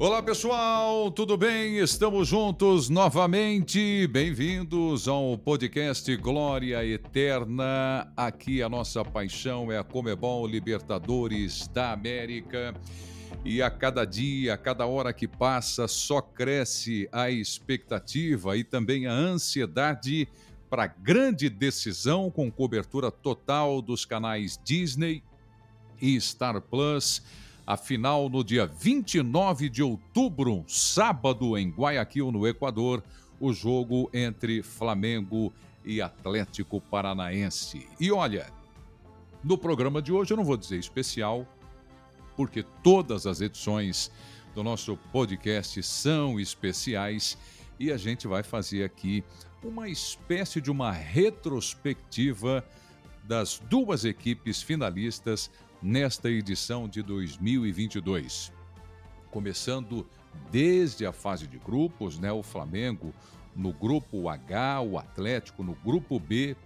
Olá pessoal, tudo bem? Estamos juntos novamente. Bem-vindos ao podcast Glória Eterna. Aqui a nossa paixão é a Comebol Libertadores da América. E a cada dia, a cada hora que passa, só cresce a expectativa e também a ansiedade para a grande decisão com cobertura total dos canais Disney e Star Plus a final no dia 29 de outubro, sábado, em Guayaquil, no Equador, o jogo entre Flamengo e Atlético Paranaense. E olha, no programa de hoje eu não vou dizer especial, porque todas as edições do nosso podcast são especiais e a gente vai fazer aqui uma espécie de uma retrospectiva das duas equipes finalistas nesta edição de 2022. Começando desde a fase de grupos, né, o Flamengo no grupo H, o Atlético no grupo B.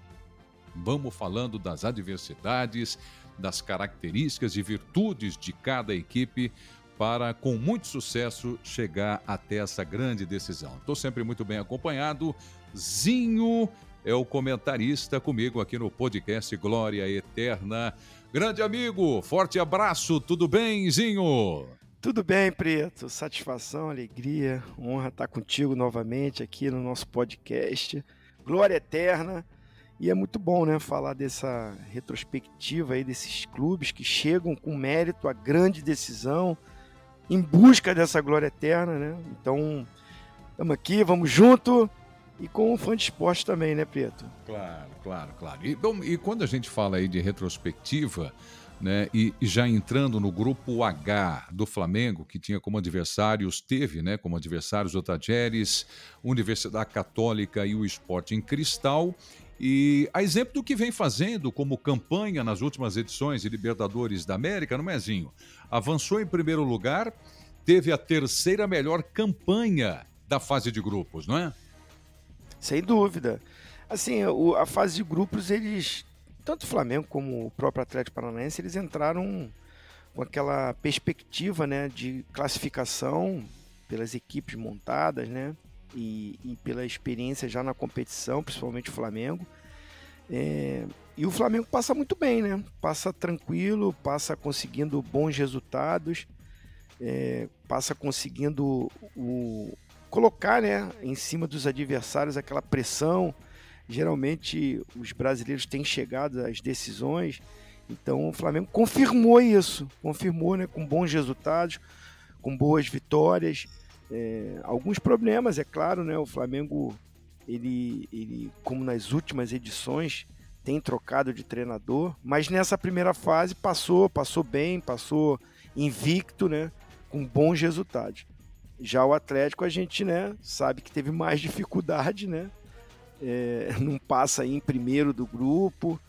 Vamos falando das adversidades, das características e virtudes de cada equipe para, com muito sucesso, chegar até essa grande decisão. Estou sempre muito bem acompanhado. Zinho é o comentarista comigo aqui no podcast Glória Eterna. Grande amigo, forte abraço, tudo bem, Zinho? Tudo bem, Preto. Satisfação, alegria, honra estar contigo novamente aqui no nosso podcast. Glória eterna. E é muito bom, né, falar dessa retrospectiva aí desses clubes que chegam com mérito à grande decisão em busca dessa glória eterna, né? Então, estamos aqui, vamos junto e com o fã de esporte também, né, Preto? Claro, claro, claro. E, bom, e quando a gente fala aí de retrospectiva, né, e, já entrando no grupo H do Flamengo, que tinha como adversários, teve né, como adversários o Tajeres, Universidade Católica e o Esporte em Cristal. E a exemplo do que vem fazendo como campanha nas últimas edições de Libertadores da América, não é, Zinho? Avançou em primeiro lugar, teve a terceira melhor campanha da fase de grupos, não é? Sem dúvida. Assim, o, a fase de grupos, eles, tanto o Flamengo como o próprio Atlético Paranaense, eles entraram com aquela perspectiva né, de classificação pelas equipes montadas, né? E, e pela experiência já na competição, principalmente o Flamengo. É, e o Flamengo passa muito bem, né? Passa tranquilo, passa conseguindo bons resultados, é, passa conseguindo o, colocar né, em cima dos adversários aquela pressão. Geralmente os brasileiros têm chegado às decisões, então o Flamengo confirmou isso, confirmou né, com bons resultados, com boas vitórias. É, alguns problemas, é claro, né? O Flamengo, ele, ele, como nas últimas edições, tem trocado de treinador, mas nessa primeira fase passou, passou bem, passou invicto, né? Com bons resultados. Já o Atlético, a gente né, sabe que teve mais dificuldade, né? É, não passa aí em primeiro do grupo,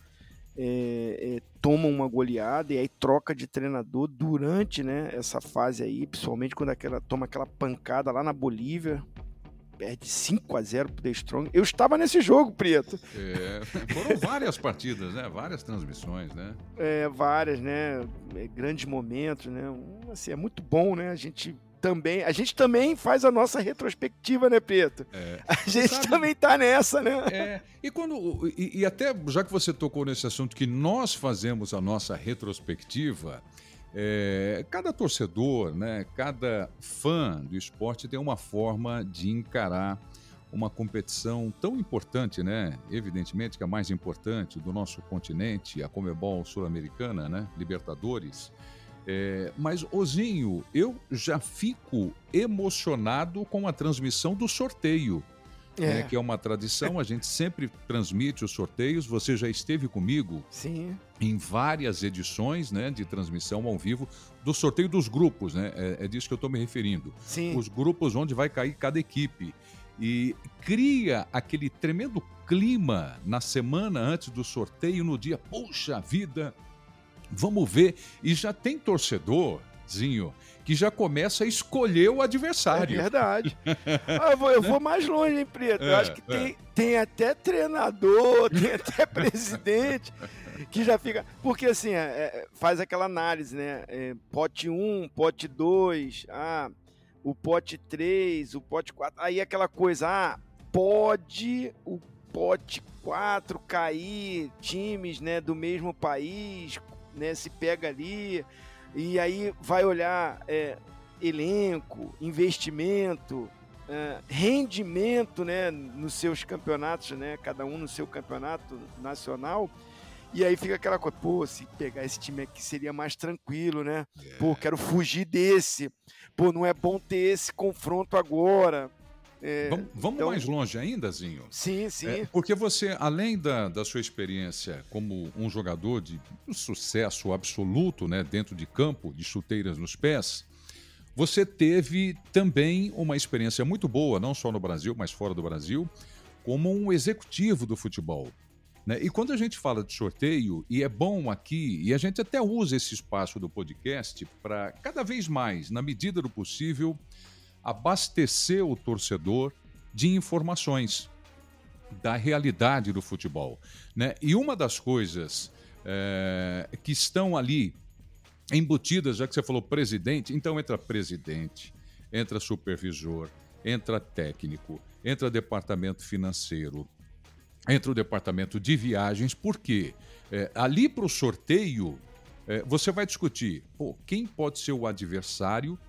é, é, toma uma goleada e aí troca de treinador durante né, essa fase aí, principalmente quando aquela, toma aquela pancada lá na Bolívia, perde 5 a 0 pro The Strong. Eu estava nesse jogo, Preto. É, foram várias partidas, né? Várias transmissões, né? É, várias, né? É, grandes momentos, né? Assim, é muito bom, né? A gente também. A gente também faz a nossa retrospectiva, né, Preto? É. A gente Sabe, também tá nessa, né? É. E quando. E, e, até, já que você tocou nesse assunto, que nós fazemos a nossa retrospectiva. É, cada torcedor, né, cada fã do esporte tem uma forma de encarar uma competição tão importante, né? Evidentemente que a mais importante do nosso continente, a Comebol Sul-Americana, né? Libertadores. É, mas, Ozinho, eu já fico emocionado com a transmissão do sorteio. É. Né, que é uma tradição, a gente sempre transmite os sorteios. Você já esteve comigo Sim. em várias edições né, de transmissão ao vivo do sorteio dos grupos, né? É, é disso que eu estou me referindo. Sim. Os grupos onde vai cair cada equipe. E cria aquele tremendo clima na semana antes do sorteio, no dia, puxa vida, Vamos ver. E já tem torcedorzinho que já começa a escolher o adversário. É verdade. ah, eu, vou, eu, vou, mais longe, hein, Preto? É, eu acho que é. tem, tem até treinador, tem até presidente que já fica. Porque assim, é, é faz aquela análise, né? É, pote 1, um, pote 2. Ah, o pote 3, o pote 4. Aí aquela coisa, ah, pode o pote 4 cair times né, do mesmo país, né, se pega ali, e aí vai olhar é, elenco, investimento, é, rendimento né, nos seus campeonatos, né, cada um no seu campeonato nacional. E aí fica aquela coisa, pô, se pegar esse time aqui seria mais tranquilo, né? Yeah. Pô, é. quero fugir desse. Pô, não é bom ter esse confronto agora. É, vamos, vamos então... mais longe ainda, Zinho? Sim, sim. É, porque você, além da, da sua experiência como um jogador de um sucesso absoluto né, dentro de campo, de chuteiras nos pés, você teve também uma experiência muito boa, não só no Brasil, mas fora do Brasil, como um executivo do futebol. Né? E quando a gente fala de sorteio, e é bom aqui, e a gente até usa esse espaço do podcast para cada vez mais, na medida do possível, abastecer o torcedor de informações da realidade do futebol. Né? E uma das coisas é, que estão ali embutidas, já que você falou presidente, então entra presidente, entra supervisor, entra técnico, entra departamento financeiro, entre o departamento de viagens, porque é, ali para o sorteio é, você vai discutir pô, quem pode ser o adversário,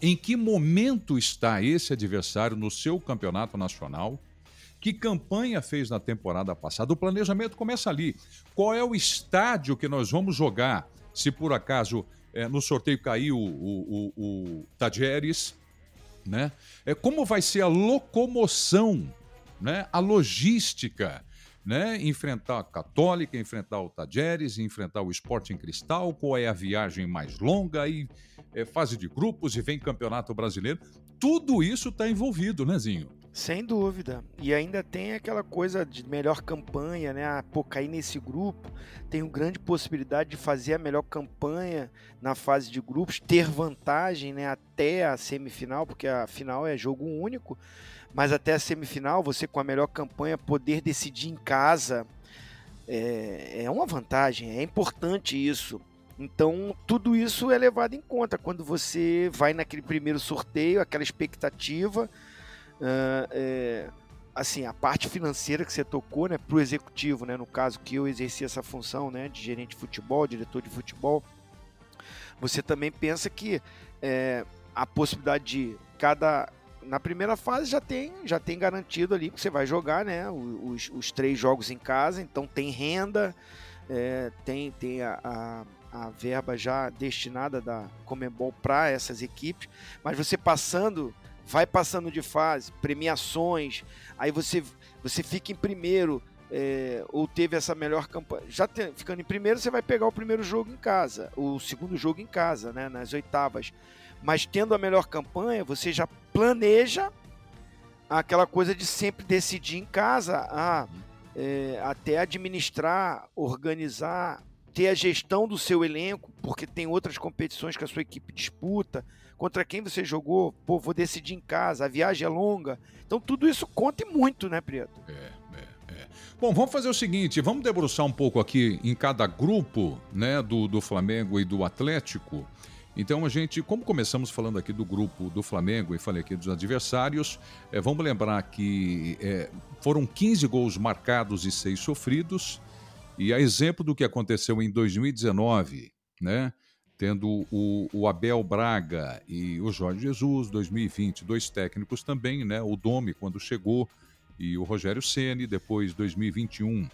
em que momento está esse adversário no seu campeonato nacional, que campanha fez na temporada passada. O planejamento começa ali. Qual é o estádio que nós vamos jogar? Se por acaso é, no sorteio caiu o, o, o, o né? É, como vai ser a locomoção né? a logística, né? enfrentar a Católica, enfrentar o Tajeres, enfrentar o Sporting Cristal, qual é a viagem mais longa, e é, fase de grupos e vem Campeonato Brasileiro. Tudo isso está envolvido, né, Zinho? Sem dúvida. E ainda tem aquela coisa de melhor campanha, né? Ah, pô, cair nesse grupo, tenho grande possibilidade de fazer a melhor campanha na fase de grupos, ter vantagem né, até a semifinal, porque a final é jogo único mas até a semifinal, você com a melhor campanha poder decidir em casa é, é uma vantagem, é importante isso. Então, tudo isso é levado em conta quando você vai naquele primeiro sorteio, aquela expectativa. Uh, é, assim, a parte financeira que você tocou né, para o executivo, né, no caso que eu exerci essa função né, de gerente de futebol, diretor de futebol, você também pensa que é, a possibilidade de cada na primeira fase já tem, já tem garantido ali que você vai jogar, né? Os, os três jogos em casa, então tem renda, é, tem, tem a, a, a, verba já destinada da Comembol para essas equipes, mas você passando, vai passando de fase, premiações, aí você, você fica em primeiro. É, ou teve essa melhor campanha. Já ficando em primeiro, você vai pegar o primeiro jogo em casa, o segundo jogo em casa, né, nas oitavas mas tendo a melhor campanha, você já planeja aquela coisa de sempre decidir em casa, ah, é, até administrar, organizar, ter a gestão do seu elenco, porque tem outras competições que a sua equipe disputa, contra quem você jogou, pô, vou decidir em casa, a viagem é longa. Então tudo isso conta muito, né, Preto? É, é, é. Bom, vamos fazer o seguinte, vamos debruçar um pouco aqui em cada grupo, né, do, do Flamengo e do Atlético. Então a gente, como começamos falando aqui do grupo do Flamengo e falei aqui dos adversários, é, vamos lembrar que é, foram 15 gols marcados e 6 sofridos, e a exemplo do que aconteceu em 2019, né? Tendo o, o Abel Braga e o Jorge Jesus, 2020, dois técnicos também, né? O Domi quando chegou e o Rogério Ceni, depois 2021,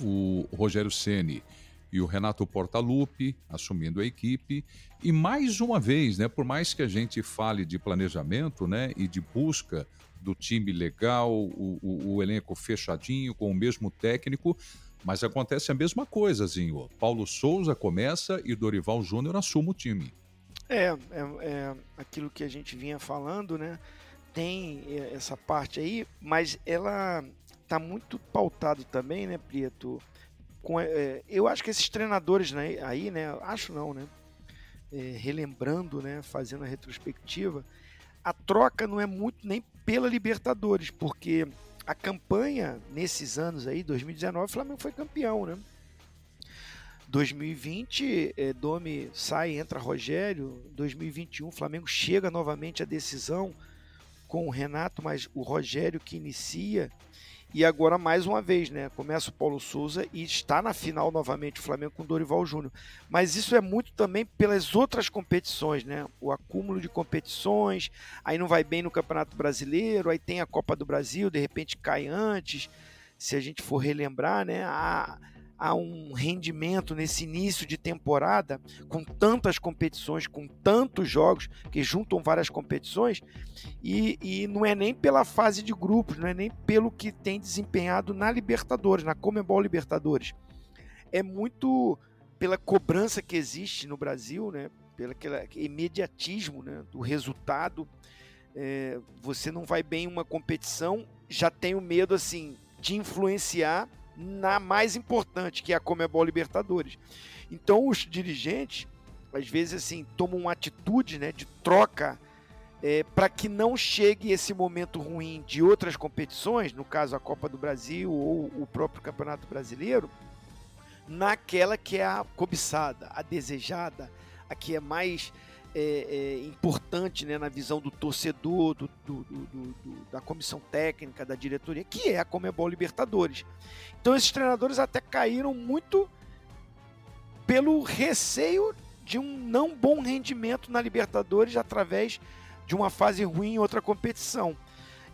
o Rogério Ceni e o Renato Portaluppi assumindo a equipe. E mais uma vez, né, por mais que a gente fale de planejamento né, e de busca do time legal, o, o, o elenco fechadinho, com o mesmo técnico, mas acontece a mesma coisa, Zinho. Paulo Souza começa e Dorival Júnior assume o time. É, é, é, aquilo que a gente vinha falando, né? Tem essa parte aí, mas ela tá muito pautado também, né, Prieto? com, é, eu acho que esses treinadores né, aí, né, acho não, né, é, relembrando, né, fazendo a retrospectiva, a troca não é muito nem pela Libertadores, porque a campanha nesses anos aí, 2019, o Flamengo foi campeão, né? 2020, é, Domi sai, entra Rogério. 2021, Flamengo chega novamente à decisão com o Renato, mas o Rogério que inicia. E agora, mais uma vez, né? Começa o Paulo Souza e está na final novamente o Flamengo com Dorival Júnior. Mas isso é muito também pelas outras competições, né? O acúmulo de competições, aí não vai bem no Campeonato Brasileiro, aí tem a Copa do Brasil, de repente cai antes. Se a gente for relembrar, né? A, a um rendimento nesse início de temporada, com tantas competições, com tantos jogos, que juntam várias competições, e, e não é nem pela fase de grupos, não é nem pelo que tem desempenhado na Libertadores, na Comebol Libertadores. É muito pela cobrança que existe no Brasil, né? pelo aquele imediatismo né? do resultado. É, você não vai bem em uma competição, já tem o medo assim de influenciar na mais importante, que é a Comebol Libertadores. Então os dirigentes, às vezes assim, tomam uma atitude né, de troca é, para que não chegue esse momento ruim de outras competições, no caso a Copa do Brasil ou o próprio Campeonato Brasileiro, naquela que é a cobiçada, a desejada, a que é mais é, é, importante né, na visão do torcedor, do, do, do, da comissão técnica, da diretoria, que é a Comebol Libertadores. Então esses treinadores até caíram muito pelo receio de um não bom rendimento na Libertadores através de uma fase ruim em outra competição.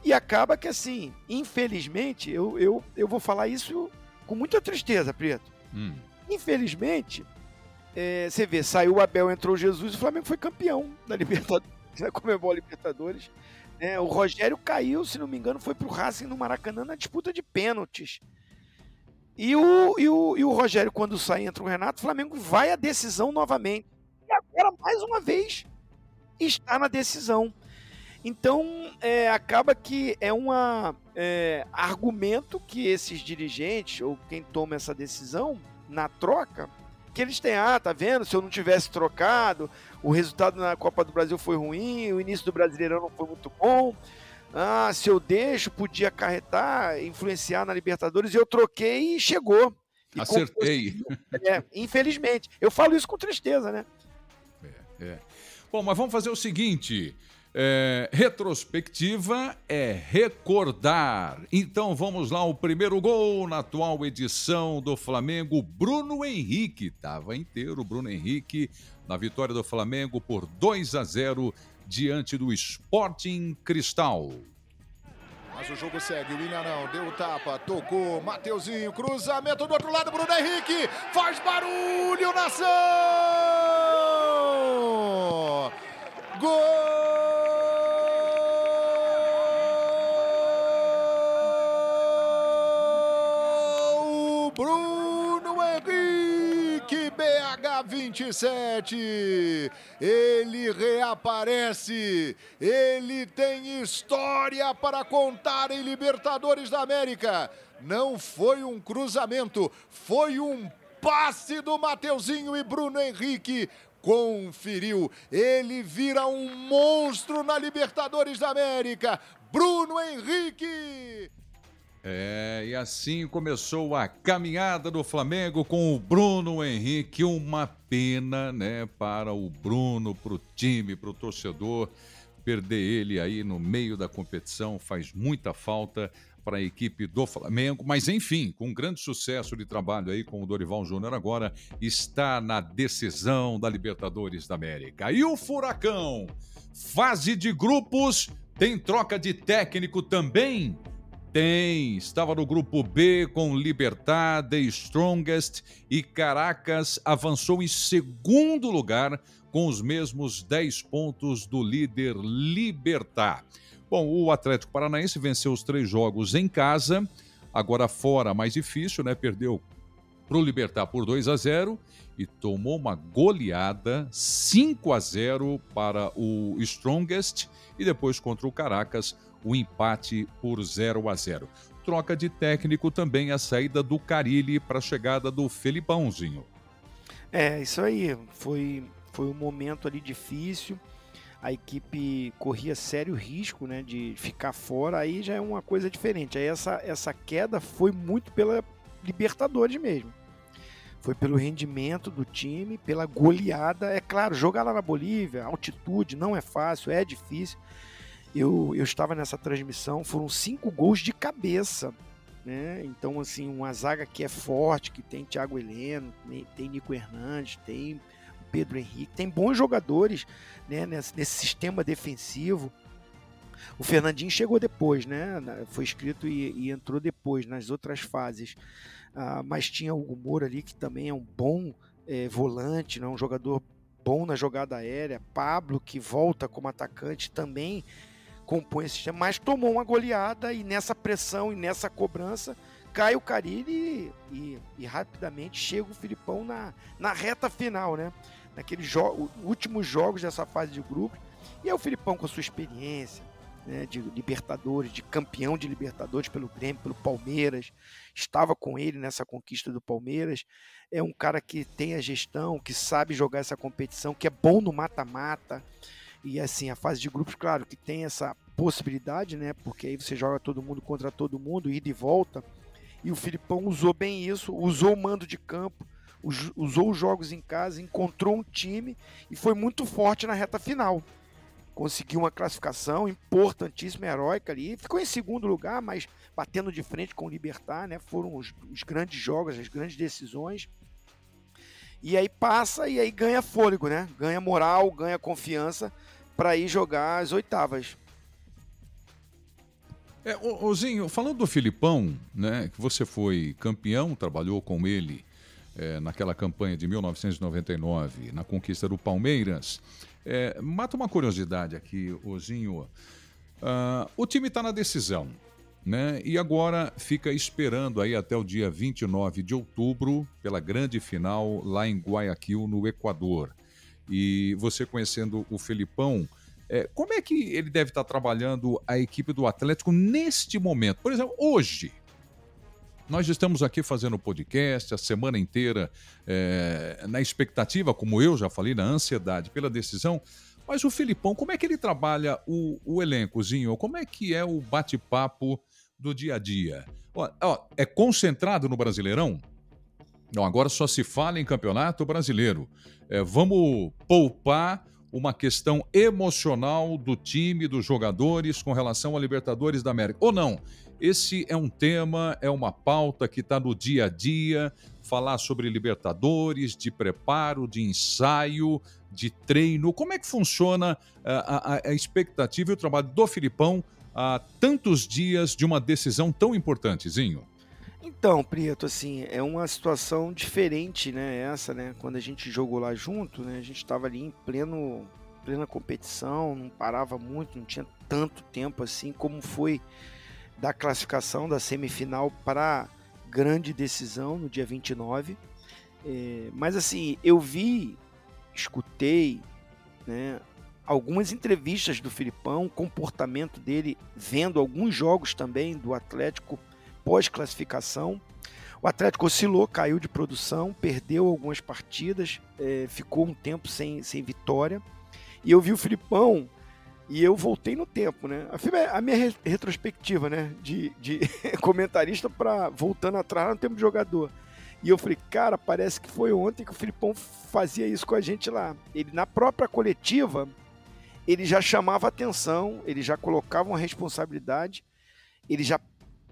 E acaba que assim, infelizmente, eu, eu, eu vou falar isso com muita tristeza, Preto. Hum. Infelizmente, é, você vê, saiu o Abel, entrou Jesus, o Flamengo foi campeão da Libertadores, da Comebol Libertadores. É, o Rogério caiu, se não me engano, foi pro Racing no Maracanã na disputa de pênaltis. E o, e o, e o Rogério, quando sai, entra o Renato, o Flamengo vai à decisão novamente. E agora, mais uma vez, está na decisão. Então, é, acaba que é um é, argumento que esses dirigentes, ou quem toma essa decisão, na troca, que eles têm, ah, tá vendo? Se eu não tivesse trocado, o resultado na Copa do Brasil foi ruim, o início do Brasileirão não foi muito bom. Ah, se eu deixo, podia acarretar, influenciar na Libertadores, e eu troquei e chegou. E Acertei. É, infelizmente. Eu falo isso com tristeza, né? É, é. Bom, mas vamos fazer o seguinte. É, retrospectiva é recordar. Então vamos lá, o primeiro gol na atual edição do Flamengo, Bruno Henrique. Estava inteiro, Bruno Henrique, na vitória do Flamengo por 2 a 0 diante do Sporting Cristal. Mas o jogo segue, o Ilharão deu o tapa, tocou, Mateuzinho, cruzamento do outro lado, Bruno Henrique, faz barulho, nação! Gol! 27. Ele reaparece. Ele tem história para contar em Libertadores da América. Não foi um cruzamento, foi um passe do Mateuzinho e Bruno Henrique conferiu. Ele vira um monstro na Libertadores da América. Bruno Henrique. É, e assim começou a caminhada do Flamengo com o Bruno Henrique. Uma pena, né, para o Bruno, para o time, para o torcedor. Perder ele aí no meio da competição faz muita falta para a equipe do Flamengo, mas enfim, com um grande sucesso de trabalho aí com o Dorival Júnior agora está na decisão da Libertadores da América. E o Furacão, fase de grupos, tem troca de técnico também? Tem, estava no grupo B com Libertar, The Strongest e Caracas avançou em segundo lugar com os mesmos 10 pontos do líder Libertar. Bom, o Atlético Paranaense venceu os três jogos em casa, agora fora mais difícil, né? Perdeu para o Libertar por 2 a 0 e tomou uma goleada 5 a 0 para o Strongest e depois contra o Caracas o empate por 0 a 0. Troca de técnico também a saída do Carilli para a chegada do Felipãozinho. É, isso aí. Foi, foi um momento ali difícil. A equipe corria sério risco né, de ficar fora, aí já é uma coisa diferente. Aí essa, essa queda foi muito pela Libertadores mesmo. foi pelo rendimento do time, pela goleada. É claro, jogar lá na Bolívia, altitude, não é fácil, é difícil. Eu, eu estava nessa transmissão, foram cinco gols de cabeça. Né? Então, assim, uma zaga que é forte, que tem Thiago Heleno, tem Nico Hernandes, tem Pedro Henrique, tem bons jogadores né, nesse, nesse sistema defensivo. O Fernandinho chegou depois, né? Foi escrito e, e entrou depois, nas outras fases. Ah, mas tinha o Moura ali, que também é um bom é, volante, né? um jogador bom na jogada aérea. Pablo, que volta como atacante, também compõe esse sistema, mas tomou uma goleada e nessa pressão e nessa cobrança cai o Carilli e, e, e, rapidamente chega o Filipão na, na reta final, né? Naqueles jo últimos jogos dessa fase de grupo. E é o Filipão com a sua experiência, né, de Libertadores, de campeão de Libertadores pelo Grêmio, pelo Palmeiras, estava com ele nessa conquista do Palmeiras. É um cara que tem a gestão, que sabe jogar essa competição, que é bom no mata-mata. E assim, a fase de grupos, claro, que tem essa possibilidade, né? Porque aí você joga todo mundo contra todo mundo, ida e volta. E o Filipão usou bem isso, usou o mando de campo, usou os jogos em casa, encontrou um time e foi muito forte na reta final conseguiu uma classificação importantíssima, heróica ali. Ficou em segundo lugar, mas batendo de frente com o Libertar, né? Foram os, os grandes jogos, as grandes decisões. E aí passa e aí ganha fôlego, né? Ganha moral, ganha confiança para ir jogar as oitavas. É, Ozinho, falando do Filipão, né, que você foi campeão, trabalhou com ele é, naquela campanha de 1999, na conquista do Palmeiras. É, mata uma curiosidade aqui, Ozinho. Uh, o time está na decisão, né? E agora fica esperando aí até o dia 29 de outubro pela grande final lá em Guayaquil, no Equador. E você conhecendo o Felipão, é, como é que ele deve estar trabalhando a equipe do Atlético neste momento? Por exemplo, hoje, nós estamos aqui fazendo podcast a semana inteira é, na expectativa, como eu já falei, na ansiedade pela decisão. Mas o Filipão, como é que ele trabalha o, o elencozinho? Como é que é o bate-papo do dia a dia? Ó, ó, é concentrado no Brasileirão? Não, agora só se fala em campeonato brasileiro. É, vamos poupar uma questão emocional do time, dos jogadores com relação a Libertadores da América. Ou não? Esse é um tema, é uma pauta que está no dia a dia. Falar sobre Libertadores, de preparo, de ensaio, de treino. Como é que funciona a, a, a expectativa e o trabalho do Filipão há tantos dias de uma decisão tão importantezinho? Então, Prieto, assim, é uma situação diferente, né? Essa, né? Quando a gente jogou lá junto, né? A gente estava ali em pleno, plena competição, não parava muito, não tinha tanto tempo assim como foi da classificação da semifinal para grande decisão no dia 29. É, mas assim, eu vi, escutei, né, algumas entrevistas do Filipão, o comportamento dele, vendo alguns jogos também do Atlético pós-classificação. O Atlético oscilou, caiu de produção, perdeu algumas partidas, é, ficou um tempo sem, sem vitória. E eu vi o Filipão e eu voltei no tempo, né? A, a minha retrospectiva, né? De, de comentarista para voltando atrás no tempo de jogador. E eu falei, cara, parece que foi ontem que o Filipão fazia isso com a gente lá. Ele, na própria coletiva, ele já chamava atenção, ele já colocava uma responsabilidade, ele já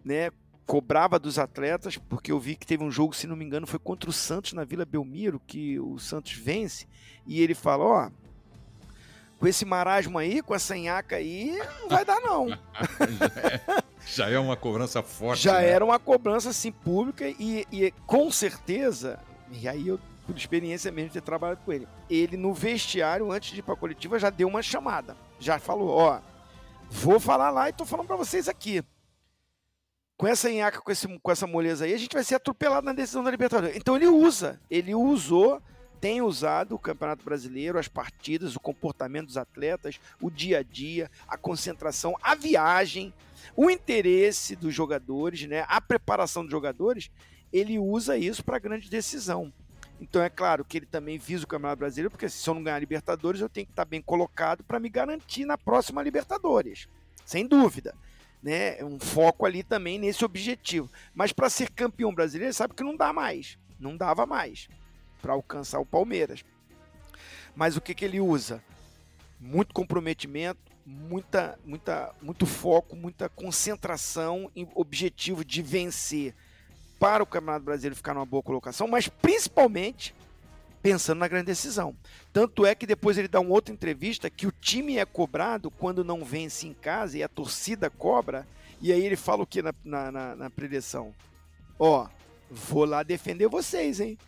né, cobrava dos atletas, porque eu vi que teve um jogo, se não me engano, foi contra o Santos na Vila Belmiro, que o Santos vence, e ele fala, ó, com esse marasmo aí, com essa nhaca aí, não vai dar não. já, é, uma cobrança forte. Já né? era uma cobrança assim pública e, e com certeza, e aí eu por experiência mesmo de ter trabalhado com ele. Ele no vestiário antes de ir para a coletiva já deu uma chamada. Já falou, ó, vou falar lá e tô falando para vocês aqui com essa enhaca, com, esse, com essa moleza aí, a gente vai ser atropelado na decisão da Libertadores. Então ele usa, ele usou, tem usado o Campeonato Brasileiro, as partidas, o comportamento dos atletas, o dia a dia, a concentração, a viagem, o interesse dos jogadores, né, a preparação dos jogadores, ele usa isso para grande decisão. Então é claro que ele também visa o Campeonato Brasileiro, porque se eu não ganhar a Libertadores, eu tenho que estar bem colocado para me garantir na próxima Libertadores. Sem dúvida né, um foco ali também nesse objetivo. Mas para ser campeão brasileiro, sabe que não dá mais. Não dava mais para alcançar o Palmeiras. Mas o que, que ele usa? Muito comprometimento, muita, muita, muito foco, muita concentração em objetivo de vencer para o Campeonato Brasileiro ficar numa boa colocação, mas principalmente pensando na grande decisão. Tanto é que depois ele dá uma outra entrevista que o time é cobrado quando não vence em casa e a torcida cobra. E aí ele fala o que na, na, na, na preleção? Ó, vou lá defender vocês, hein?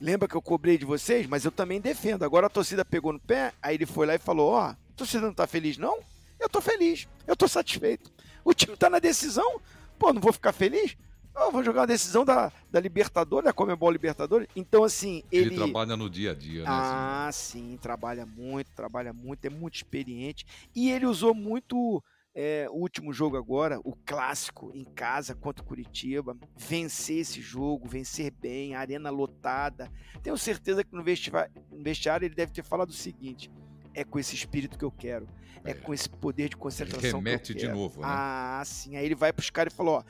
Lembra que eu cobrei de vocês? Mas eu também defendo. Agora a torcida pegou no pé, aí ele foi lá e falou: Ó, a torcida não tá feliz, não? Eu tô feliz, eu tô satisfeito. O time tá na decisão, pô, não vou ficar feliz? Eu vou jogar a decisão da, da Libertadores, da Comebol Libertadores. Então, assim, ele... Ele trabalha no dia a dia, né? Ah, sim, trabalha muito, trabalha muito, é muito experiente. E ele usou muito é, o último jogo agora, o clássico, em casa contra o Curitiba. Vencer esse jogo, vencer bem, arena lotada. Tenho certeza que no vestiário ele deve ter falado o seguinte é com esse espírito que eu quero. É, é com esse poder de concentração. Ele remete que eu de novo, né? Ah, sim. Aí ele vai pros caras e falou: ó,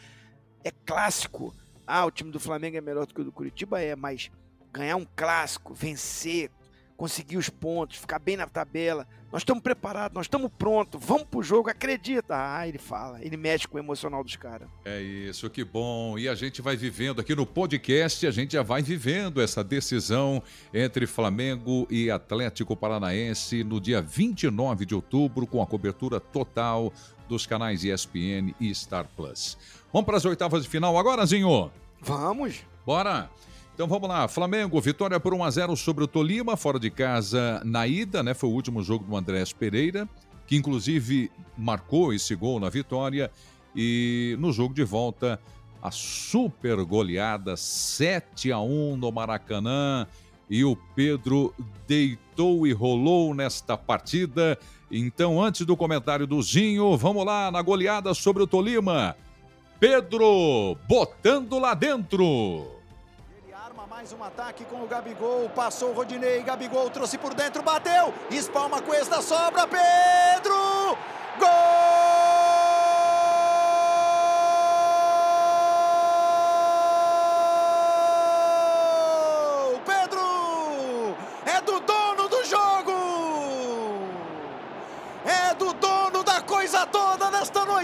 é clássico. Ah, o time do Flamengo é melhor do que o do Curitiba, é, mas ganhar um clássico, vencer, conseguir os pontos, ficar bem na tabela. Nós estamos preparados, nós estamos prontos, vamos pro jogo, acredita. Ah, ele fala, ele mexe com o emocional dos caras. É isso, que bom. E a gente vai vivendo aqui no podcast, a gente já vai vivendo essa decisão entre Flamengo e Atlético Paranaense no dia 29 de outubro, com a cobertura total dos canais ESPN e Star Plus. Vamos para as oitavas de final agora, Zinho? Vamos. Bora. Então vamos lá, Flamengo, vitória por 1 a 0 sobre o Tolima, fora de casa na ida, né? Foi o último jogo do Andrés Pereira, que inclusive marcou esse gol na vitória. E no jogo de volta, a super goleada 7 a 1 no Maracanã. E o Pedro deitou e rolou nesta partida. Então, antes do comentário do Zinho, vamos lá na goleada sobre o Tolima. Pedro botando lá dentro. Ele arma mais um ataque com o Gabigol. Passou o Rodinei. Gabigol trouxe por dentro, bateu. Espalma esta sobra. Pedro! Gol!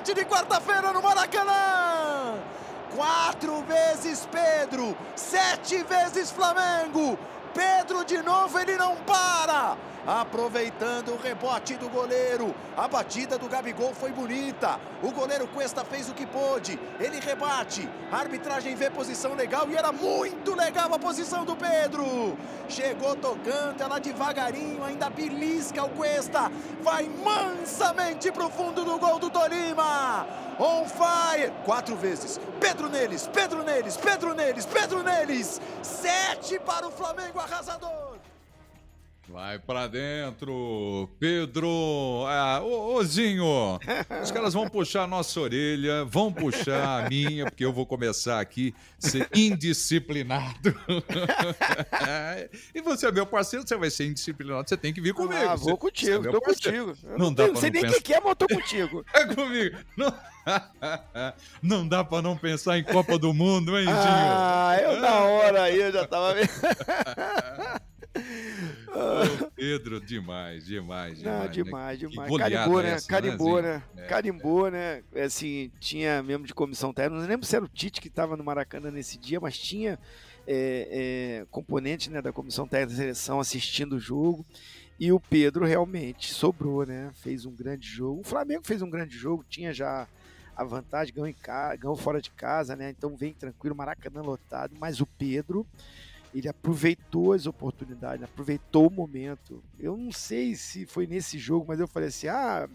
Noite de quarta-feira no Maracanã. Quatro vezes Pedro, sete vezes Flamengo. Pedro de novo, ele não para aproveitando o rebote do goleiro. A batida do Gabigol foi bonita. O goleiro Cuesta fez o que pôde. Ele rebate. A arbitragem vê posição legal e era muito legal a posição do Pedro. Chegou tocando, ela devagarinho, ainda belisca o Cuesta. Vai mansamente pro fundo do gol do Tolima. On fire. Quatro vezes. Pedro neles, Pedro neles, Pedro neles, Pedro neles. Sete para o Flamengo arrasador. Vai pra dentro, Pedro. Ah, ô, ô os caras vão puxar a nossa orelha, vão puxar a minha, porque eu vou começar aqui a ser indisciplinado. e você é meu parceiro, você vai ser indisciplinado, você tem que vir comigo. Ah, vou contigo, você é tô contigo. não, não dá pra não sei nem o que é, mas eu tô contigo. é comigo. Não... não dá pra não pensar em Copa do Mundo, hein, Dinho? Ah, eu na hora aí, eu já tava vendo. Ô, Pedro, demais, demais, demais. Não, né? demais, né? demais. Carimbou, né? Essa, Carimbou, né? né? É, Carimbou, é. né? Assim, tinha mesmo de comissão técnica. Não lembro se era o Tite que estava no Maracanã nesse dia, mas tinha é, é, componente né, da comissão técnica da seleção assistindo o jogo. E o Pedro realmente sobrou, né? Fez um grande jogo. O Flamengo fez um grande jogo, tinha já a vantagem, ganhou, em casa, ganhou fora de casa, né? Então vem tranquilo, Maracanã lotado. Mas o Pedro ele aproveitou as oportunidades, aproveitou o momento. Eu não sei se foi nesse jogo, mas eu falei assim: ah,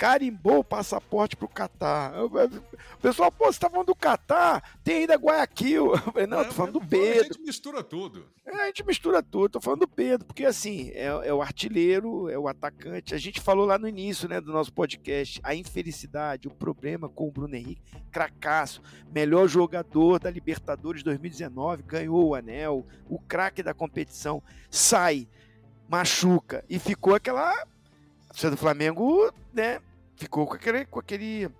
carimbou o passaporte pro Catar. O pessoal, pô, você tá falando do Catar? Tem ainda Guayaquil. Eu falei, não, é, tô falando do Pedro. A gente mistura tudo. É, a gente mistura tudo, tô falando do Pedro, porque assim, é, é, o artilheiro, é o atacante. A gente falou lá no início, né, do nosso podcast, a infelicidade, o problema com o Bruno Henrique, cracaço, melhor jogador da Libertadores 2019, ganhou o anel, o craque da competição, sai, machuca, e ficou aquela. A do Flamengo, né, ficou com aquele, com aquele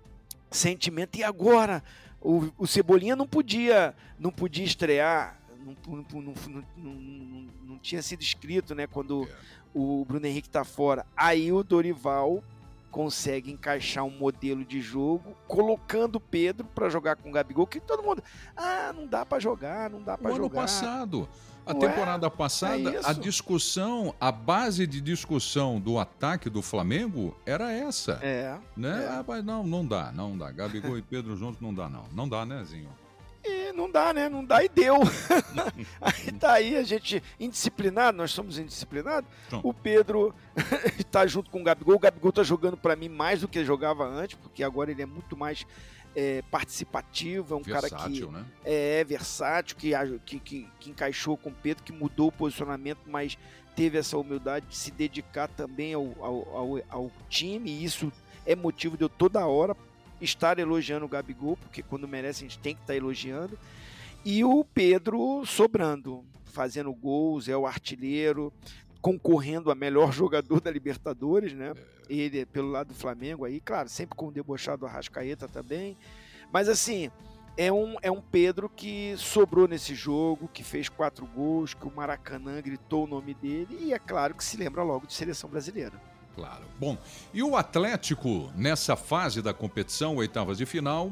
sentimento. E agora? O, o Cebolinha não podia, não podia estrear não, não, não, não, tinha sido escrito, né? Quando é. o Bruno Henrique tá fora. Aí o Dorival consegue encaixar um modelo de jogo, colocando o Pedro para jogar com o Gabigol, que todo mundo, ah, não dá para jogar, não dá para jogar. ano passado, a temporada passada, é a discussão, a base de discussão do ataque do Flamengo era essa. É. Né? É. Ah, mas não, não dá, não dá. Gabigol e Pedro juntos não dá, não. Não dá, né, Zinho? E não dá, né? Não dá e deu. aí tá aí a gente indisciplinado, nós somos indisciplinados. O Pedro está junto com o Gabigol. O Gabigol tá jogando para mim mais do que jogava antes, porque agora ele é muito mais é, participativo, é um versátil, cara que né? é, é versátil, que, que, que, encaixou com o Pedro, que mudou o posicionamento, mas teve essa humildade de se dedicar também ao, ao, ao, ao time, e isso é motivo de eu toda hora estar elogiando o Gabigol, porque quando merece a gente tem que estar elogiando. E o Pedro sobrando, fazendo gols, é o artilheiro, concorrendo a melhor jogador da Libertadores, né? Ele pelo lado do Flamengo aí, claro, sempre com o debochado Arrascaeta também. Mas assim, é um, é um Pedro que sobrou nesse jogo, que fez quatro gols, que o Maracanã gritou o nome dele e é claro que se lembra logo de seleção brasileira. Claro. Bom, e o Atlético, nessa fase da competição, oitavas de final,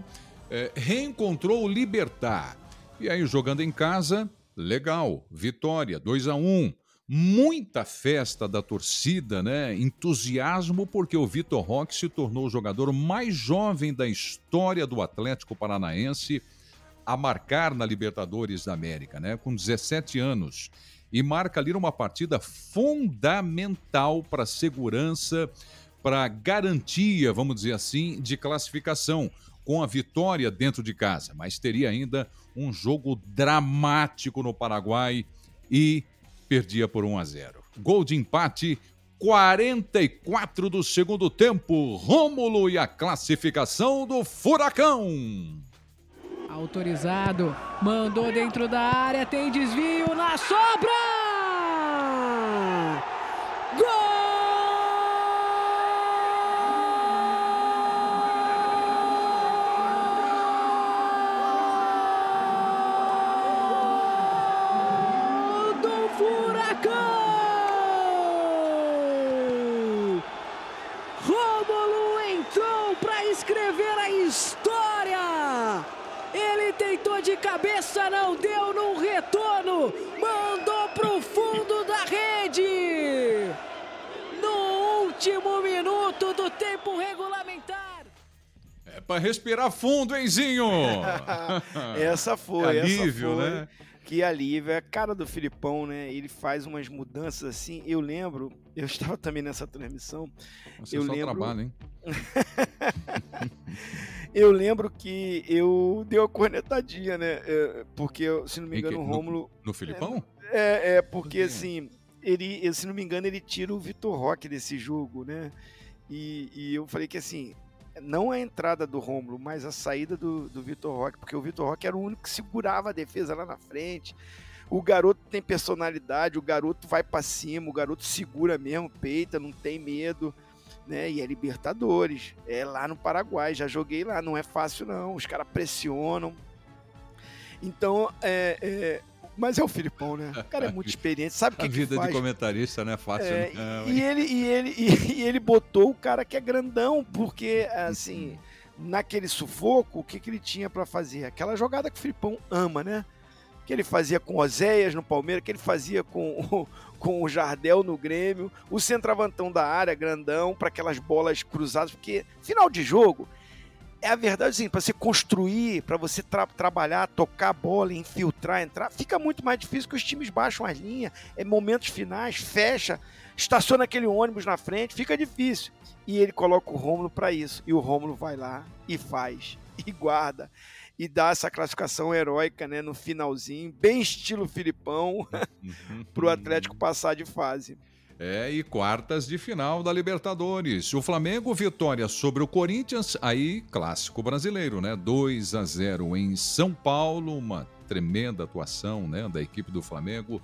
é, reencontrou o Libertar. E aí, jogando em casa, legal, vitória, 2 a 1 um. Muita festa da torcida, né? Entusiasmo porque o Vitor Roque se tornou o jogador mais jovem da história do Atlético Paranaense a marcar na Libertadores da América, né? Com 17 anos e marca ali uma partida fundamental para segurança, para garantia, vamos dizer assim, de classificação, com a vitória dentro de casa. Mas teria ainda um jogo dramático no Paraguai e perdia por 1 a 0. Gol de empate 44 do segundo tempo. Rômulo e a classificação do Furacão. Autorizado. Mandou dentro da área. Tem desvio na sobra! Cabeça não deu num retorno, mandou pro fundo da rede. No último minuto do tempo regulamentar. É para respirar fundo, Enzinho. essa foi, alívio, essa foi. né? Que alívio, é a cara do Filipão, né? Ele faz umas mudanças assim. Eu lembro, eu estava também nessa transmissão. Você eu só lembro... trabalha, hein? eu lembro que eu dei uma cornetadinha, né? É, porque, se não me engano, o Rômulo. No, no Filipão? É, é porque assim, ele, se não me engano, ele tira o Vitor Roque desse jogo, né? E, e, eu falei que assim, não a entrada do Rômulo, mas a saída do, do Vitor Roque, porque o Vitor Roque era o único que segurava a defesa lá na frente. O garoto tem personalidade, o garoto vai para cima, o garoto segura mesmo, peita, não tem medo né? E é Libertadores, é lá no Paraguai, já joguei lá, não é fácil não, os caras pressionam. Então, é, é, mas é o Filipão, né? O cara é muito experiente, sabe o que A vida que de comentarista não é fácil, é, não. E, ele, e, ele, e, e, ele botou o cara que é grandão, porque, assim, naquele sufoco, o que, que ele tinha para fazer? Aquela jogada que o Filipão ama, né? Que ele fazia com Oséias no Palmeiras, que ele fazia com com o Jardel no Grêmio, o centroavantão da área, grandão, para aquelas bolas cruzadas, porque final de jogo é a verdade assim, para você construir, para você tra trabalhar, tocar a bola, infiltrar, entrar, fica muito mais difícil que os times baixam as linhas, é momentos finais, fecha, estaciona aquele ônibus na frente, fica difícil. E ele coloca o Rômulo para isso, e o Rômulo vai lá e faz e guarda e dá essa classificação heróica né, no finalzinho, bem estilo Filipão, para o Atlético passar de fase. É, e quartas de final da Libertadores. O Flamengo, vitória sobre o Corinthians, aí clássico brasileiro, né? 2 a 0 em São Paulo, uma tremenda atuação, né, da equipe do Flamengo.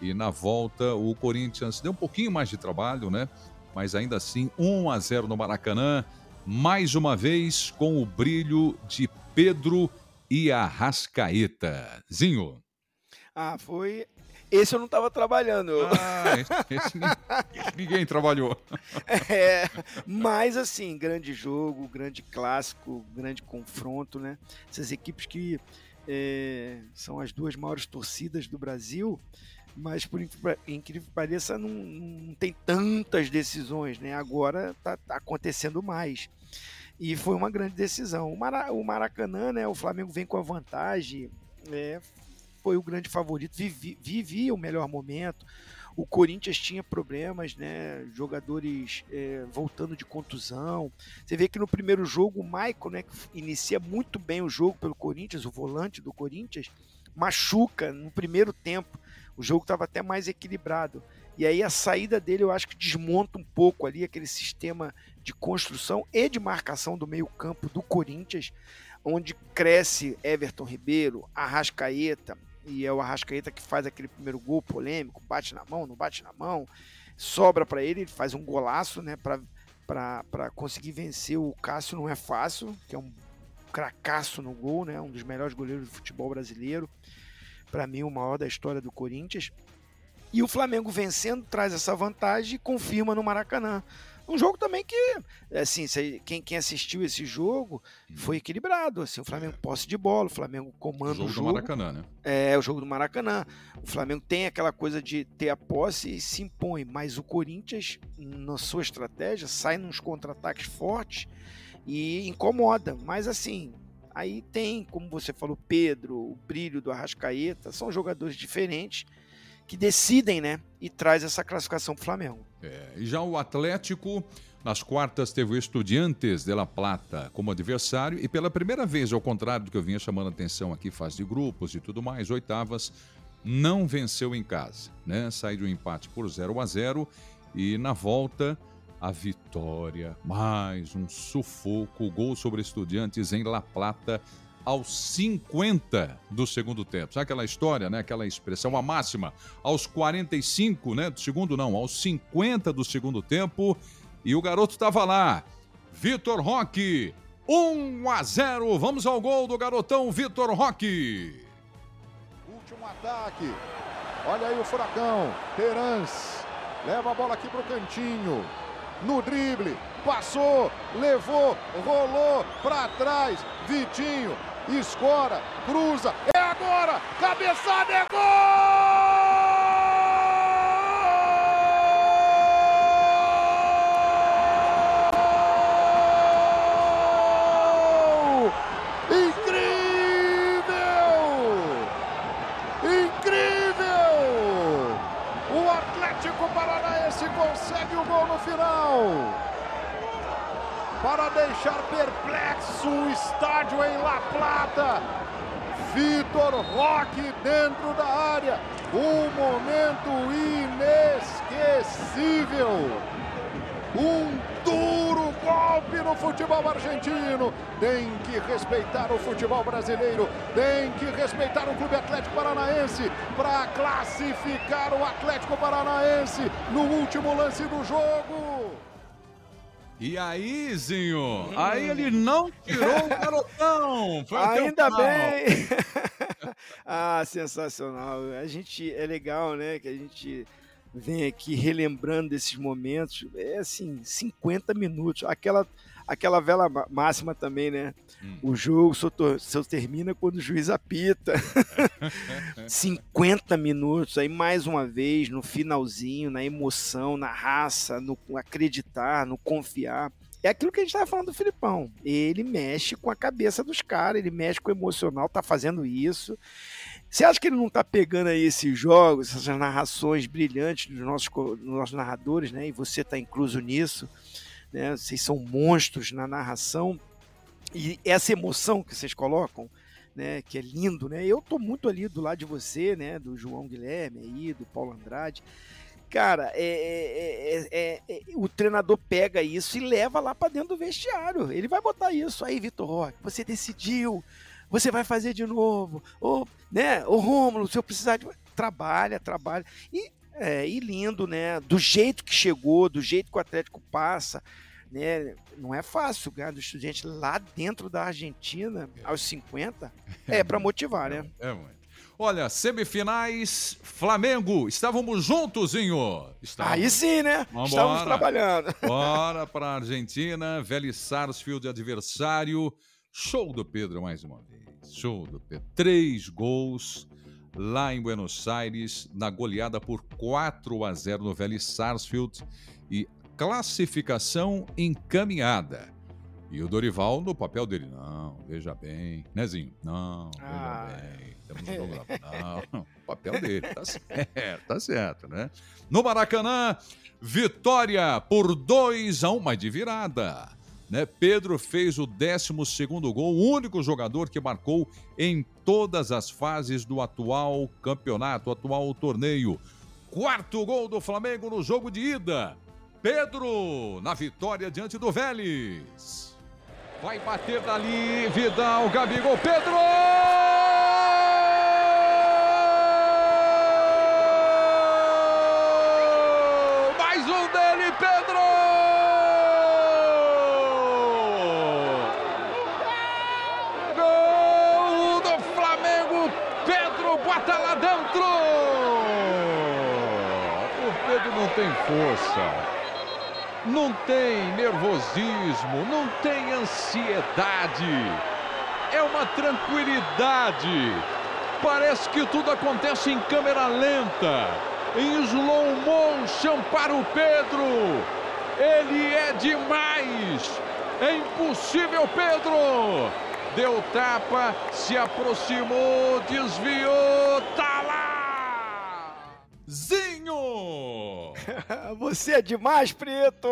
E na volta o Corinthians deu um pouquinho mais de trabalho, né? Mas ainda assim, 1 a 0 no Maracanã, mais uma vez com o brilho de Pedro e Arrascaeta. Zinho. Ah, foi. Esse eu não estava trabalhando. Ah, esse, esse, ninguém trabalhou. É, mas assim, grande jogo, grande clássico, grande confronto, né? Essas equipes que é, são as duas maiores torcidas do Brasil, mas por incrível que pareça, não, não tem tantas decisões, né? Agora está tá acontecendo mais. E foi uma grande decisão. O, Mara, o Maracanã, né? O Flamengo vem com a vantagem. É, foi o grande favorito, vivia, vivia o melhor momento. O Corinthians tinha problemas, né? Jogadores é, voltando de contusão. Você vê que no primeiro jogo o Michael, né, que inicia muito bem o jogo pelo Corinthians, o volante do Corinthians, machuca no primeiro tempo. O jogo estava até mais equilibrado. E aí a saída dele eu acho que desmonta um pouco ali aquele sistema de construção e de marcação do meio-campo do Corinthians, onde cresce Everton Ribeiro, Arrascaeta, e é o Arrascaeta que faz aquele primeiro gol polêmico, bate na mão, não bate na mão, sobra para ele, ele faz um golaço, né, para conseguir vencer o Cássio não é fácil, que é um cracaço no gol, né, um dos melhores goleiros do futebol brasileiro, para mim o maior da história do Corinthians. E o Flamengo vencendo traz essa vantagem e confirma no Maracanã. Um jogo também que, assim, quem, quem assistiu esse jogo uhum. foi equilibrado. Assim, o Flamengo é. posse de bola, o Flamengo comanda o jogo. O jogo do Maracanã, né? É, o jogo do Maracanã. O Flamengo tem aquela coisa de ter a posse e se impõe, mas o Corinthians, na sua estratégia, sai nos contra-ataques fortes e incomoda. Mas assim, aí tem, como você falou, Pedro, o brilho do Arrascaeta, são jogadores diferentes que decidem, né? E traz essa classificação para o Flamengo. É, e já o Atlético, nas quartas, teve o Estudiantes de La Plata como adversário. E pela primeira vez, ao contrário do que eu vinha chamando a atenção aqui, fase de grupos e tudo mais, oitavas, não venceu em casa. Né? Saiu de um empate por 0 a 0 e na volta a vitória, mais um sufoco, gol sobre Estudiantes em La Plata aos 50 do segundo tempo. Sabe aquela história, né? Aquela expressão, a máxima. Aos 45, né? Do segundo não, aos 50 do segundo tempo. E o garoto estava lá. Vitor Roque. 1 a 0. Vamos ao gol do garotão Vitor Roque. Último ataque. Olha aí o furacão. Terans leva a bola aqui pro cantinho. No drible, passou, levou, rolou para trás. Vitinho escora, cruza, é agora, cabeçada é gol! Atlético Paranaense consegue o gol no final para deixar perplexo o estádio em La Plata. Vitor Roque dentro da área. Um momento inesquecível. Um duro golpe no futebol argentino. Tem que respeitar o futebol brasileiro. Tem que respeitar o Clube Atlético Paranaense para classificar o Atlético Paranaense no último lance do jogo. E aí, Zinho? Hum. Aí ele não tirou o garotão. Foi Ainda bem. ah, sensacional. A gente é legal, né? Que a gente vem aqui relembrando desses momentos. É assim, 50 minutos. Aquela aquela vela máxima também, né? Hum. O jogo só, só, termina quando o juiz apita. 50 minutos, aí mais uma vez, no finalzinho, na emoção, na raça, no acreditar, no confiar. É aquilo que a gente estava falando do Filipão. Ele mexe com a cabeça dos caras, ele mexe com o emocional, tá fazendo isso. Você acha que ele não tá pegando aí esses jogos, essas narrações brilhantes dos nossos, dos nossos narradores, né? E você tá incluso nisso né? Vocês são monstros na narração e essa emoção que vocês colocam, né? Que é lindo, né? Eu tô muito ali do lado de você, né? Do João Guilherme aí, do Paulo Andrade. Cara, é, é, é, o treinador pega isso e leva lá para dentro do vestiário. Ele vai botar isso aí, Vitor Roque. Você decidiu, você vai fazer de novo. Ou, né? O Rômulo, se eu precisar de trabalha, trabalha. E é, e lindo, né? Do jeito que chegou, do jeito que o Atlético passa, né? Não é fácil ganhar do estudante lá dentro da Argentina, é. aos 50, é, é para motivar, né? É, muito. Olha, semifinais, Flamengo. Estávamos juntos, Zinho. Estávamos. Aí sim, né? Vambora. Estávamos trabalhando. Bora para a Argentina. Vélez Sarsfield, adversário. Show do Pedro mais uma vez. Show do Pedro. Três gols lá em Buenos Aires, na goleada por 4 a 0 no Vélez Sarsfield. E classificação encaminhada. E o Dorival no papel dele, não, veja bem, Nezinho, não, ah. veja bem, temos um jogo não, papel dele, tá certo, tá certo, né? No Maracanã, vitória por 2 a 1, mas de virada. Né? Pedro fez o 12 gol, o único jogador que marcou em todas as fases do atual campeonato, atual torneio. Quarto gol do Flamengo no jogo de ida. Pedro na vitória diante do Vélez. Vai bater dali, Vidal, Gabigol, Pedro! Mais um dele, Pedro! Gol do Flamengo, Pedro bota lá dentro! O Pedro não tem força não tem nervosismo, não tem ansiedade. É uma tranquilidade. Parece que tudo acontece em câmera lenta, em slow motion para o Pedro. Ele é demais. É impossível, Pedro. Deu tapa, se aproximou, desviou, tá Você é demais, Preto!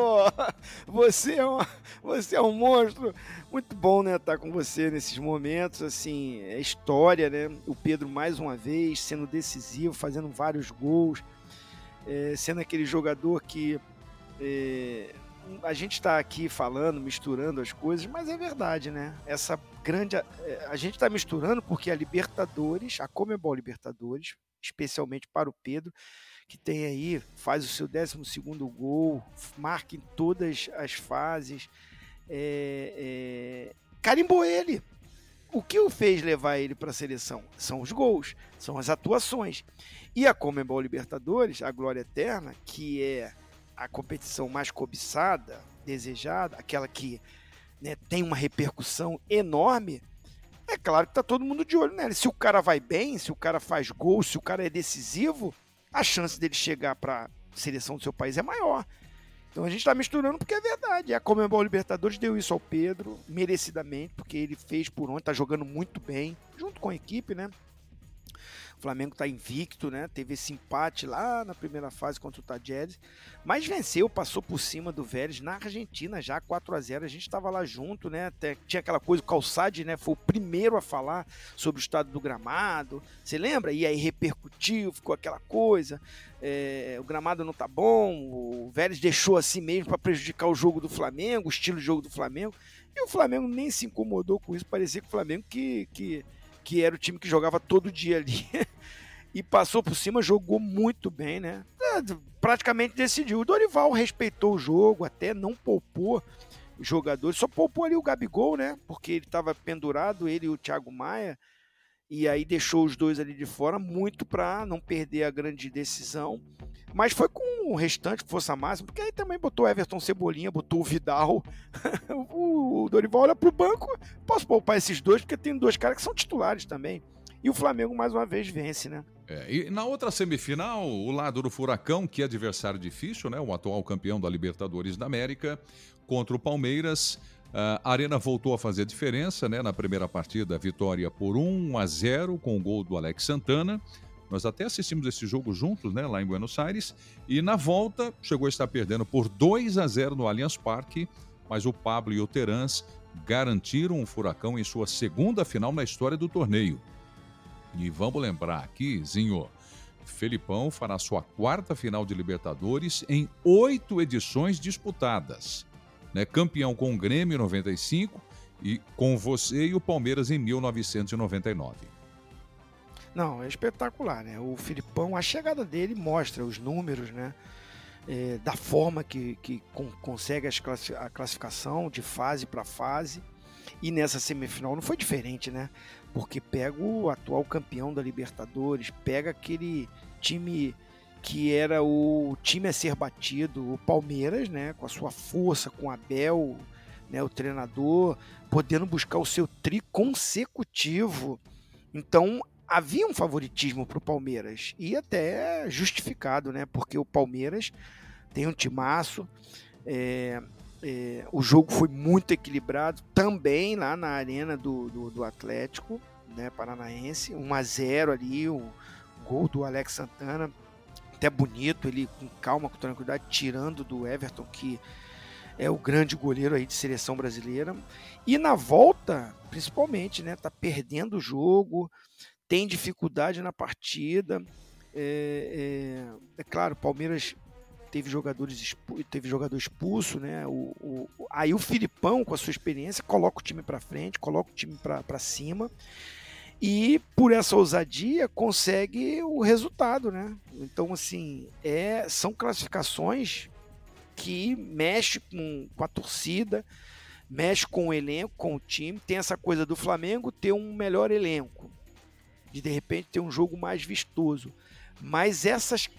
Você é, um, você é um monstro. Muito bom, né, estar com você nesses momentos, assim, é história, né? O Pedro mais uma vez sendo decisivo, fazendo vários gols, é, sendo aquele jogador que é, a gente está aqui falando, misturando as coisas, mas é verdade, né? Essa grande. É, a gente está misturando porque a Libertadores, a Comebol Libertadores, especialmente para o Pedro, que tem aí, faz o seu 12 gol, marca em todas as fases. É, é, carimbou ele. O que o fez levar ele para a seleção? São os gols, são as atuações. E a Comembol Libertadores, a Glória Eterna, que é a competição mais cobiçada, desejada, aquela que né, tem uma repercussão enorme, é claro que está todo mundo de olho nela. Se o cara vai bem, se o cara faz gol, se o cara é decisivo, a chance dele chegar para a seleção do seu país é maior. Então a gente está misturando porque é verdade. A Comembol Libertadores deu isso ao Pedro, merecidamente, porque ele fez por onde, está jogando muito bem, junto com a equipe, né? O Flamengo está invicto, né? Teve esse empate lá na primeira fase contra o Tajeres, mas venceu, passou por cima do Vélez na Argentina já 4 a 0. A gente estava lá junto, né? Até tinha aquela coisa, o Calçade, né? Foi o primeiro a falar sobre o estado do gramado. Você lembra? E aí repercutiu, ficou aquela coisa. É, o gramado não tá bom, o Vélez deixou assim mesmo para prejudicar o jogo do Flamengo, o estilo de jogo do Flamengo. E o Flamengo nem se incomodou com isso. Parecia que o Flamengo que, que que era o time que jogava todo dia ali. e passou por cima, jogou muito bem, né? É, praticamente decidiu. O Dorival respeitou o jogo, até não poupou jogadores, só poupou ali o Gabigol, né? Porque ele estava pendurado, ele e o Thiago Maia, e aí deixou os dois ali de fora, muito para não perder a grande decisão. Mas foi com o restante, força máxima, porque aí também botou Everton Cebolinha, botou o Vidal. o Dorival olha pro banco, posso poupar esses dois, porque tem dois caras que são titulares também. E o Flamengo, mais uma vez, vence, né? É, e na outra semifinal, o lado do Furacão, que é adversário difícil, né? O atual campeão da Libertadores da América, contra o Palmeiras. A Arena voltou a fazer diferença, né? Na primeira partida, vitória por 1 a 0 com o gol do Alex Santana. Nós até assistimos esse jogo juntos, né, lá em Buenos Aires, e na volta chegou a estar perdendo por 2 a 0 no Allianz Parque, mas o Pablo e o Terans garantiram o Furacão em sua segunda final na história do torneio. E vamos lembrar aqui, Zinho, Felipão fará sua quarta final de Libertadores em oito edições disputadas. Né? Campeão com o Grêmio em 95 e com você e o Palmeiras em 1999. Não, é espetacular, né? O Filipão, a chegada dele mostra os números, né? É, da forma que, que com, consegue a classificação de fase para fase. E nessa semifinal não foi diferente, né? Porque pega o atual campeão da Libertadores, pega aquele time que era o time a ser batido, o Palmeiras, né, com a sua força, com Abel, né, o treinador, podendo buscar o seu tri consecutivo. Então havia um favoritismo para o Palmeiras e até justificado, né, porque o Palmeiras tem um timaço, é, é, o jogo foi muito equilibrado também lá na arena do, do, do Atlético né, Paranaense, 1 a 0 ali, o gol do Alex Santana até bonito, ele com calma, com tranquilidade, tirando do Everton, que é o grande goleiro aí de seleção brasileira. E na volta, principalmente, né? Tá perdendo o jogo, tem dificuldade na partida. É, é, é claro, Palmeiras teve jogadores teve jogador expulso, né? O, o, aí o Filipão, com a sua experiência, coloca o time para frente, coloca o time para cima e por essa ousadia consegue o resultado, né? Então, assim, é, são classificações que mexe com, com a torcida, mexe com o elenco, com o time. Tem essa coisa do Flamengo ter um melhor elenco, de de repente ter um jogo mais vistoso. Mas essas,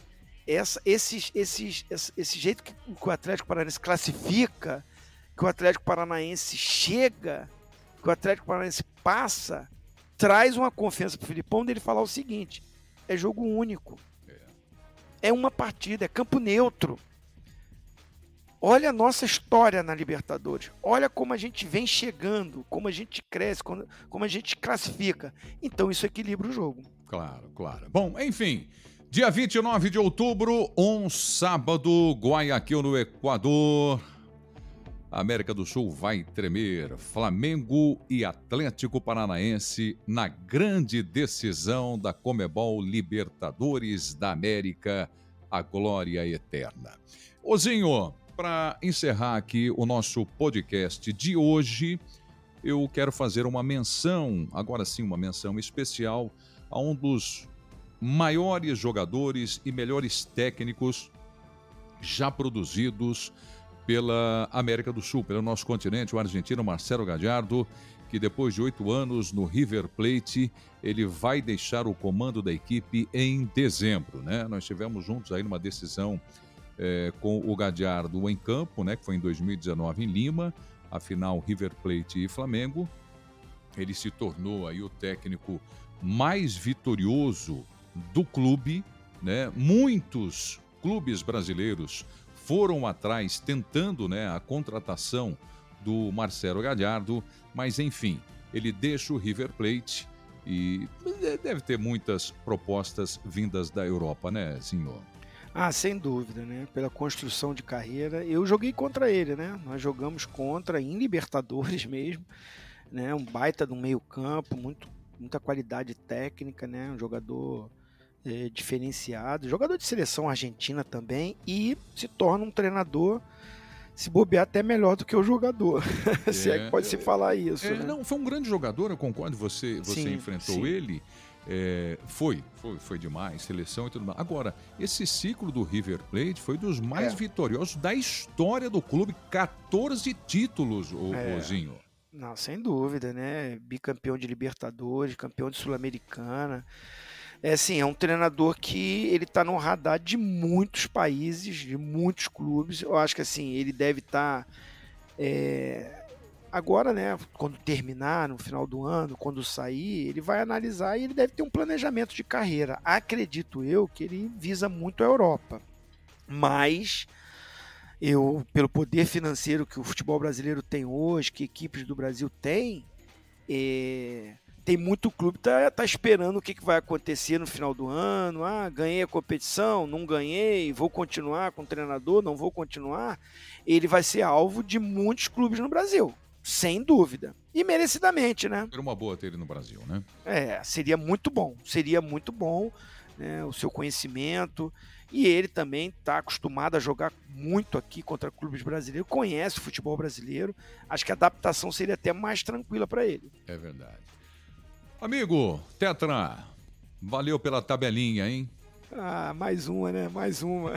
essa, esses, esses, esse, esse jeito que o Atlético Paranaense classifica, que o Atlético Paranaense chega, que o Atlético Paranaense passa, traz uma confiança para o Filipão dele falar o seguinte: é jogo único. É uma partida, é campo neutro. Olha a nossa história na Libertadores. Olha como a gente vem chegando, como a gente cresce, como a gente classifica. Então isso equilibra o jogo. Claro, claro. Bom, enfim. Dia 29 de outubro, um sábado, Guayaquil, no Equador. A América do Sul vai tremer. Flamengo e Atlético Paranaense na grande decisão da Comebol Libertadores da América, a glória eterna. Ozinho, para encerrar aqui o nosso podcast de hoje, eu quero fazer uma menção, agora sim, uma menção especial a um dos maiores jogadores e melhores técnicos já produzidos pela América do Sul, pelo nosso continente, o argentino Marcelo Gadiardo, que depois de oito anos no River Plate, ele vai deixar o comando da equipe em dezembro. Né? Nós tivemos juntos aí numa decisão é, com o Gadiardo em campo, né, que foi em 2019 em Lima, a final River Plate e Flamengo. Ele se tornou aí o técnico mais vitorioso do clube, né? Muitos clubes brasileiros foram atrás tentando né, a contratação do Marcelo Galhardo, mas enfim, ele deixa o River Plate e deve ter muitas propostas vindas da Europa, né, senhor? Ah, sem dúvida, né? Pela construção de carreira. Eu joguei contra ele, né? Nós jogamos contra em Libertadores mesmo, né? Um baita do meio-campo, muito muita qualidade técnica, né? Um jogador é, diferenciado, jogador de seleção argentina também, e se torna um treinador se bobear até melhor do que o jogador. É, se é que pode se falar isso. É, né? Não, foi um grande jogador, eu concordo. Você, você sim, enfrentou sim. ele. É, foi, foi, foi demais, seleção e tudo mais. Agora, esse ciclo do River Plate foi dos mais é. vitoriosos da história do clube. 14 títulos, o, é. Ozinho. Não, sem dúvida, né? Bicampeão de Libertadores, campeão de Sul-Americana é assim, é um treinador que ele está no radar de muitos países, de muitos clubes. Eu acho que assim, ele deve estar tá, é, agora, né, quando terminar, no final do ano, quando sair, ele vai analisar e ele deve ter um planejamento de carreira. Acredito eu que ele visa muito a Europa. Mas eu, pelo poder financeiro que o futebol brasileiro tem hoje, que equipes do Brasil têm, é, tem muito clube que tá, tá esperando o que, que vai acontecer no final do ano. Ah, ganhei a competição, não ganhei, vou continuar com o treinador, não vou continuar. Ele vai ser alvo de muitos clubes no Brasil, sem dúvida. E merecidamente, né? Era uma boa ter ele no Brasil, né? É, seria muito bom. Seria muito bom né, o seu conhecimento. E ele também está acostumado a jogar muito aqui contra clubes brasileiros, conhece o futebol brasileiro. Acho que a adaptação seria até mais tranquila para ele. É verdade. Amigo, Tetra, valeu pela tabelinha, hein? Ah, mais uma, né? Mais uma.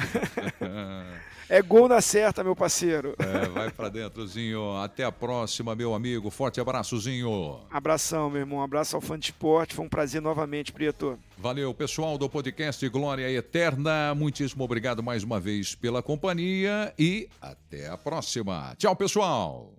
é gol na certa, meu parceiro. É, vai para dentrozinho. Até a próxima, meu amigo. Forte abraçozinho. Abração, meu irmão. Abraço ao fã de esporte. Foi um prazer novamente, Prieto. Valeu, pessoal do podcast Glória Eterna. Muitíssimo obrigado mais uma vez pela companhia e até a próxima. Tchau, pessoal.